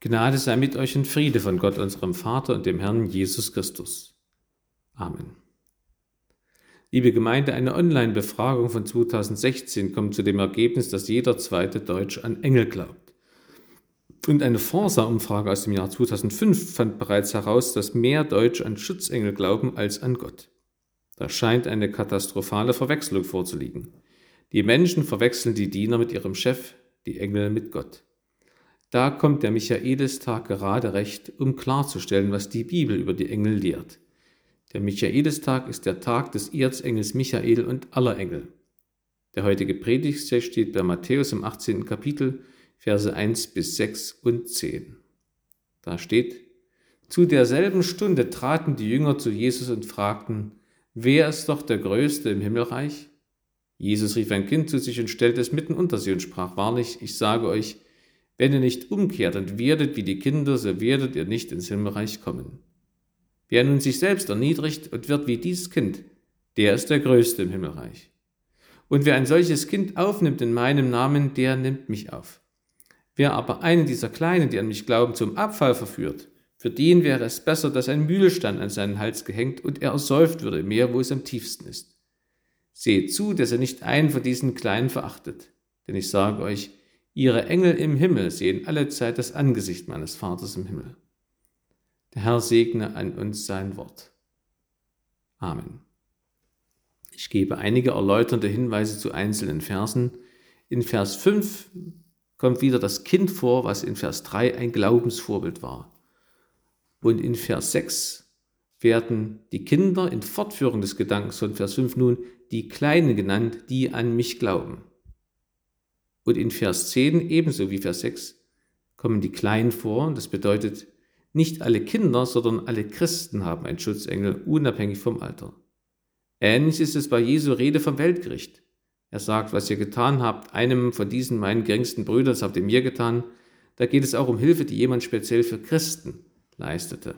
Gnade sei mit euch und Friede von Gott, unserem Vater und dem Herrn Jesus Christus. Amen. Liebe Gemeinde, eine Online-Befragung von 2016 kommt zu dem Ergebnis, dass jeder zweite Deutsch an Engel glaubt. Und eine Forsa-Umfrage aus dem Jahr 2005 fand bereits heraus, dass mehr Deutsche an Schutzengel glauben als an Gott. Da scheint eine katastrophale Verwechslung vorzuliegen. Die Menschen verwechseln die Diener mit ihrem Chef, die Engel mit Gott. Da kommt der Michaelistag gerade recht, um klarzustellen, was die Bibel über die Engel lehrt. Der Michaelistag ist der Tag des Erzengels Michael und aller Engel. Der heutige Predigtstext steht bei Matthäus im 18. Kapitel, Verse 1 bis 6 und 10. Da steht, zu derselben Stunde traten die Jünger zu Jesus und fragten, wer ist doch der Größte im Himmelreich? Jesus rief ein Kind zu sich und stellte es mitten unter sie und sprach, wahrlich, ich sage euch, wenn ihr nicht umkehrt und werdet wie die Kinder, so werdet ihr nicht ins Himmelreich kommen. Wer nun sich selbst erniedrigt und wird wie dieses Kind, der ist der Größte im Himmelreich. Und wer ein solches Kind aufnimmt in meinem Namen, der nimmt mich auf. Wer aber einen dieser Kleinen, die an mich glauben, zum Abfall verführt, für den wäre es besser, dass ein Mühlstein an seinen Hals gehängt und er ersäuft würde im Meer, wo es am tiefsten ist. Seht zu, dass er nicht einen von diesen Kleinen verachtet. Denn ich sage euch, Ihre Engel im Himmel sehen alle Zeit das Angesicht meines Vaters im Himmel. Der Herr segne an uns sein Wort. Amen. Ich gebe einige erläuternde Hinweise zu einzelnen Versen. In Vers 5 kommt wieder das Kind vor, was in Vers 3 ein Glaubensvorbild war. Und in Vers 6 werden die Kinder in Fortführung des Gedankens von Vers 5 nun die Kleinen genannt, die an mich glauben. Und in Vers 10 ebenso wie Vers 6 kommen die Kleinen vor. Das bedeutet, nicht alle Kinder, sondern alle Christen haben einen Schutzengel, unabhängig vom Alter. Ähnlich ist es bei Jesu Rede vom Weltgericht. Er sagt, was ihr getan habt, einem von diesen meinen geringsten Brüdern, das habt ihr mir getan. Da geht es auch um Hilfe, die jemand speziell für Christen leistete.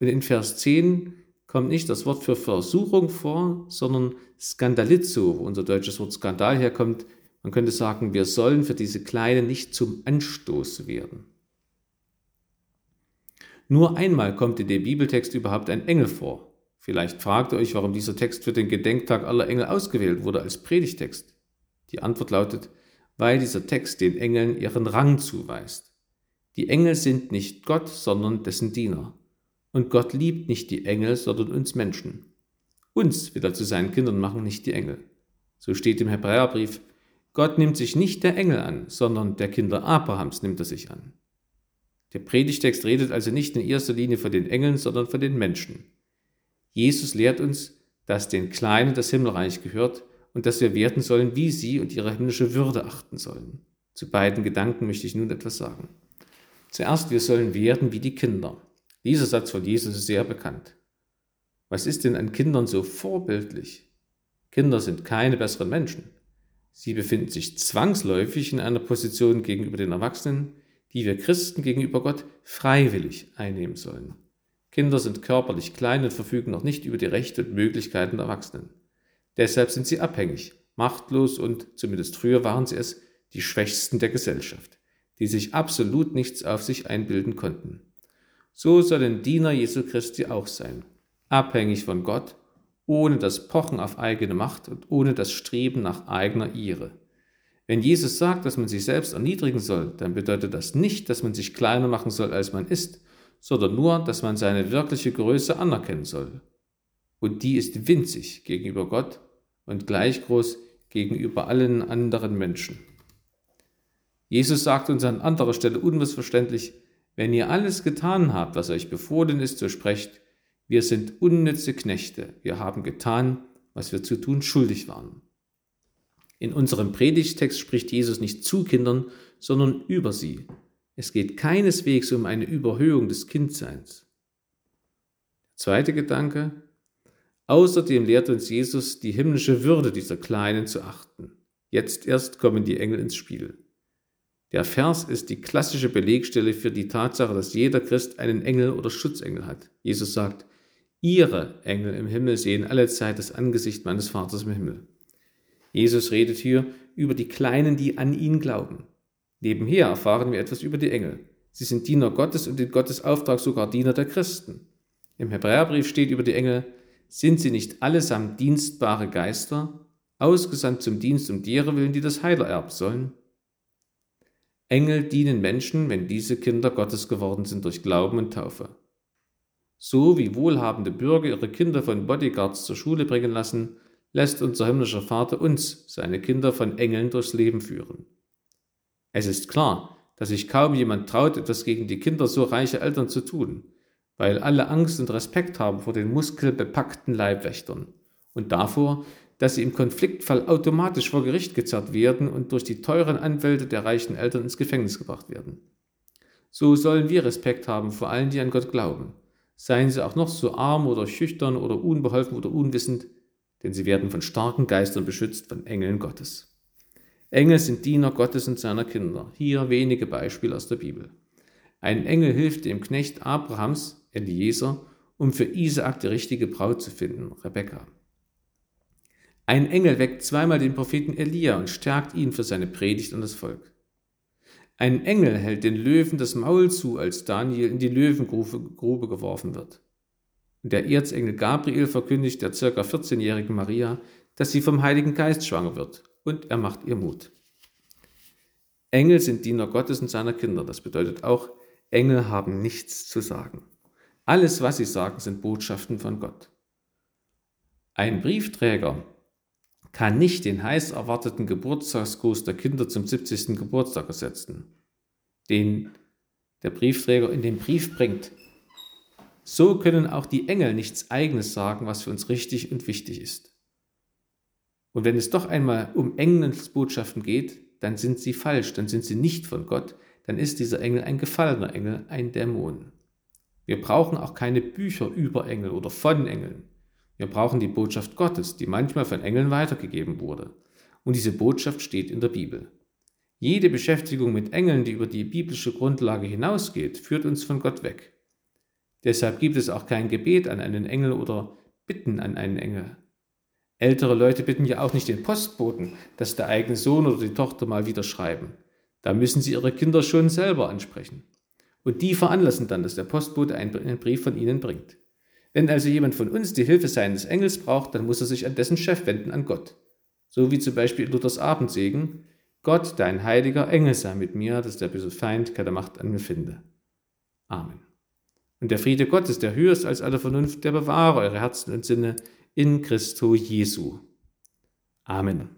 Und in Vers 10 kommt nicht das Wort für Versuchung vor, sondern Skandalizo, wo unser deutsches Wort Skandal herkommt, man könnte sagen, wir sollen für diese Kleinen nicht zum Anstoß werden. Nur einmal kommt in dem Bibeltext überhaupt ein Engel vor. Vielleicht fragt ihr euch, warum dieser Text für den Gedenktag aller Engel ausgewählt wurde als Predigtext. Die Antwort lautet, weil dieser Text den Engeln ihren Rang zuweist. Die Engel sind nicht Gott, sondern dessen Diener. Und Gott liebt nicht die Engel, sondern uns Menschen. Uns will er zu seinen Kindern machen, nicht die Engel. So steht im Hebräerbrief, Gott nimmt sich nicht der Engel an, sondern der Kinder Abrahams nimmt er sich an. Der Predigtext redet also nicht in erster Linie von den Engeln, sondern von den Menschen. Jesus lehrt uns, dass den Kleinen das Himmelreich gehört und dass wir werden sollen, wie sie und ihre himmlische Würde achten sollen. Zu beiden Gedanken möchte ich nun etwas sagen. Zuerst, wir sollen werden wie die Kinder. Dieser Satz von Jesus ist sehr bekannt. Was ist denn an Kindern so vorbildlich? Kinder sind keine besseren Menschen. Sie befinden sich zwangsläufig in einer Position gegenüber den Erwachsenen, die wir Christen gegenüber Gott freiwillig einnehmen sollen. Kinder sind körperlich klein und verfügen noch nicht über die Rechte und Möglichkeiten der Erwachsenen. Deshalb sind sie abhängig, machtlos und, zumindest früher waren sie es, die Schwächsten der Gesellschaft, die sich absolut nichts auf sich einbilden konnten. So sollen Diener Jesu Christi auch sein, abhängig von Gott ohne das Pochen auf eigene Macht und ohne das Streben nach eigener Ehre. Wenn Jesus sagt, dass man sich selbst erniedrigen soll, dann bedeutet das nicht, dass man sich kleiner machen soll, als man ist, sondern nur, dass man seine wirkliche Größe anerkennen soll. Und die ist winzig gegenüber Gott und gleich groß gegenüber allen anderen Menschen. Jesus sagt uns an anderer Stelle unmissverständlich, wenn ihr alles getan habt, was euch befohlen ist, so sprecht, wir sind unnütze Knechte. Wir haben getan, was wir zu tun schuldig waren. In unserem Predigtext spricht Jesus nicht zu Kindern, sondern über sie. Es geht keineswegs um eine Überhöhung des Kindseins. Zweiter Gedanke. Außerdem lehrt uns Jesus, die himmlische Würde dieser Kleinen zu achten. Jetzt erst kommen die Engel ins Spiel. Der Vers ist die klassische Belegstelle für die Tatsache, dass jeder Christ einen Engel oder Schutzengel hat. Jesus sagt, Ihre Engel im Himmel sehen alle Zeit das Angesicht meines Vaters im Himmel. Jesus redet hier über die Kleinen, die an ihn glauben. Nebenher erfahren wir etwas über die Engel. Sie sind Diener Gottes und in Gottes Auftrag sogar Diener der Christen. Im Hebräerbrief steht über die Engel, sind sie nicht allesamt dienstbare Geister, ausgesandt zum Dienst um derer willen, die das Heil erben sollen? Engel dienen Menschen, wenn diese Kinder Gottes geworden sind durch Glauben und Taufe. So wie wohlhabende Bürger ihre Kinder von Bodyguards zur Schule bringen lassen, lässt unser himmlischer Vater uns, seine Kinder, von Engeln durchs Leben führen. Es ist klar, dass sich kaum jemand traut, etwas gegen die Kinder so reicher Eltern zu tun, weil alle Angst und Respekt haben vor den muskelbepackten Leibwächtern und davor, dass sie im Konfliktfall automatisch vor Gericht gezerrt werden und durch die teuren Anwälte der reichen Eltern ins Gefängnis gebracht werden. So sollen wir Respekt haben vor allen, die an Gott glauben, seien sie auch noch so arm oder schüchtern oder unbeholfen oder unwissend, denn sie werden von starken Geistern beschützt, von Engeln Gottes. Engel sind Diener Gottes und seiner Kinder. Hier wenige Beispiele aus der Bibel. Ein Engel hilft dem Knecht Abrahams, Eliezer, um für Isaak die richtige Braut zu finden, Rebekka. Ein Engel weckt zweimal den Propheten Elia und stärkt ihn für seine Predigt an das Volk. Ein Engel hält den Löwen das Maul zu, als Daniel in die Löwengrube geworfen wird. Der Erzengel Gabriel verkündigt der ca. 14-jährigen Maria, dass sie vom Heiligen Geist schwanger wird, und er macht ihr Mut. Engel sind Diener Gottes und seiner Kinder. Das bedeutet auch, Engel haben nichts zu sagen. Alles, was sie sagen, sind Botschaften von Gott. Ein Briefträger kann nicht den heiß erwarteten Geburtstagsgruß der Kinder zum 70. Geburtstag ersetzen, den der Briefträger in den Brief bringt. So können auch die Engel nichts Eigenes sagen, was für uns richtig und wichtig ist. Und wenn es doch einmal um Engelsbotschaften geht, dann sind sie falsch, dann sind sie nicht von Gott, dann ist dieser Engel ein gefallener Engel, ein Dämon. Wir brauchen auch keine Bücher über Engel oder von Engeln. Wir brauchen die Botschaft Gottes, die manchmal von Engeln weitergegeben wurde. Und diese Botschaft steht in der Bibel. Jede Beschäftigung mit Engeln, die über die biblische Grundlage hinausgeht, führt uns von Gott weg. Deshalb gibt es auch kein Gebet an einen Engel oder Bitten an einen Engel. Ältere Leute bitten ja auch nicht den Postboten, dass der eigene Sohn oder die Tochter mal wieder schreiben. Da müssen sie ihre Kinder schon selber ansprechen. Und die veranlassen dann, dass der Postbote einen Brief von ihnen bringt. Wenn also jemand von uns die Hilfe seines Engels braucht, dann muss er sich an dessen Chef wenden, an Gott. So wie zum Beispiel Luthers Abendsegen, Gott, dein heiliger Engel sei mit mir, dass der böse Feind keine Macht an mir finde. Amen. Und der Friede Gottes, der höher ist als alle Vernunft, der bewahre eure Herzen und Sinne in Christo Jesu. Amen.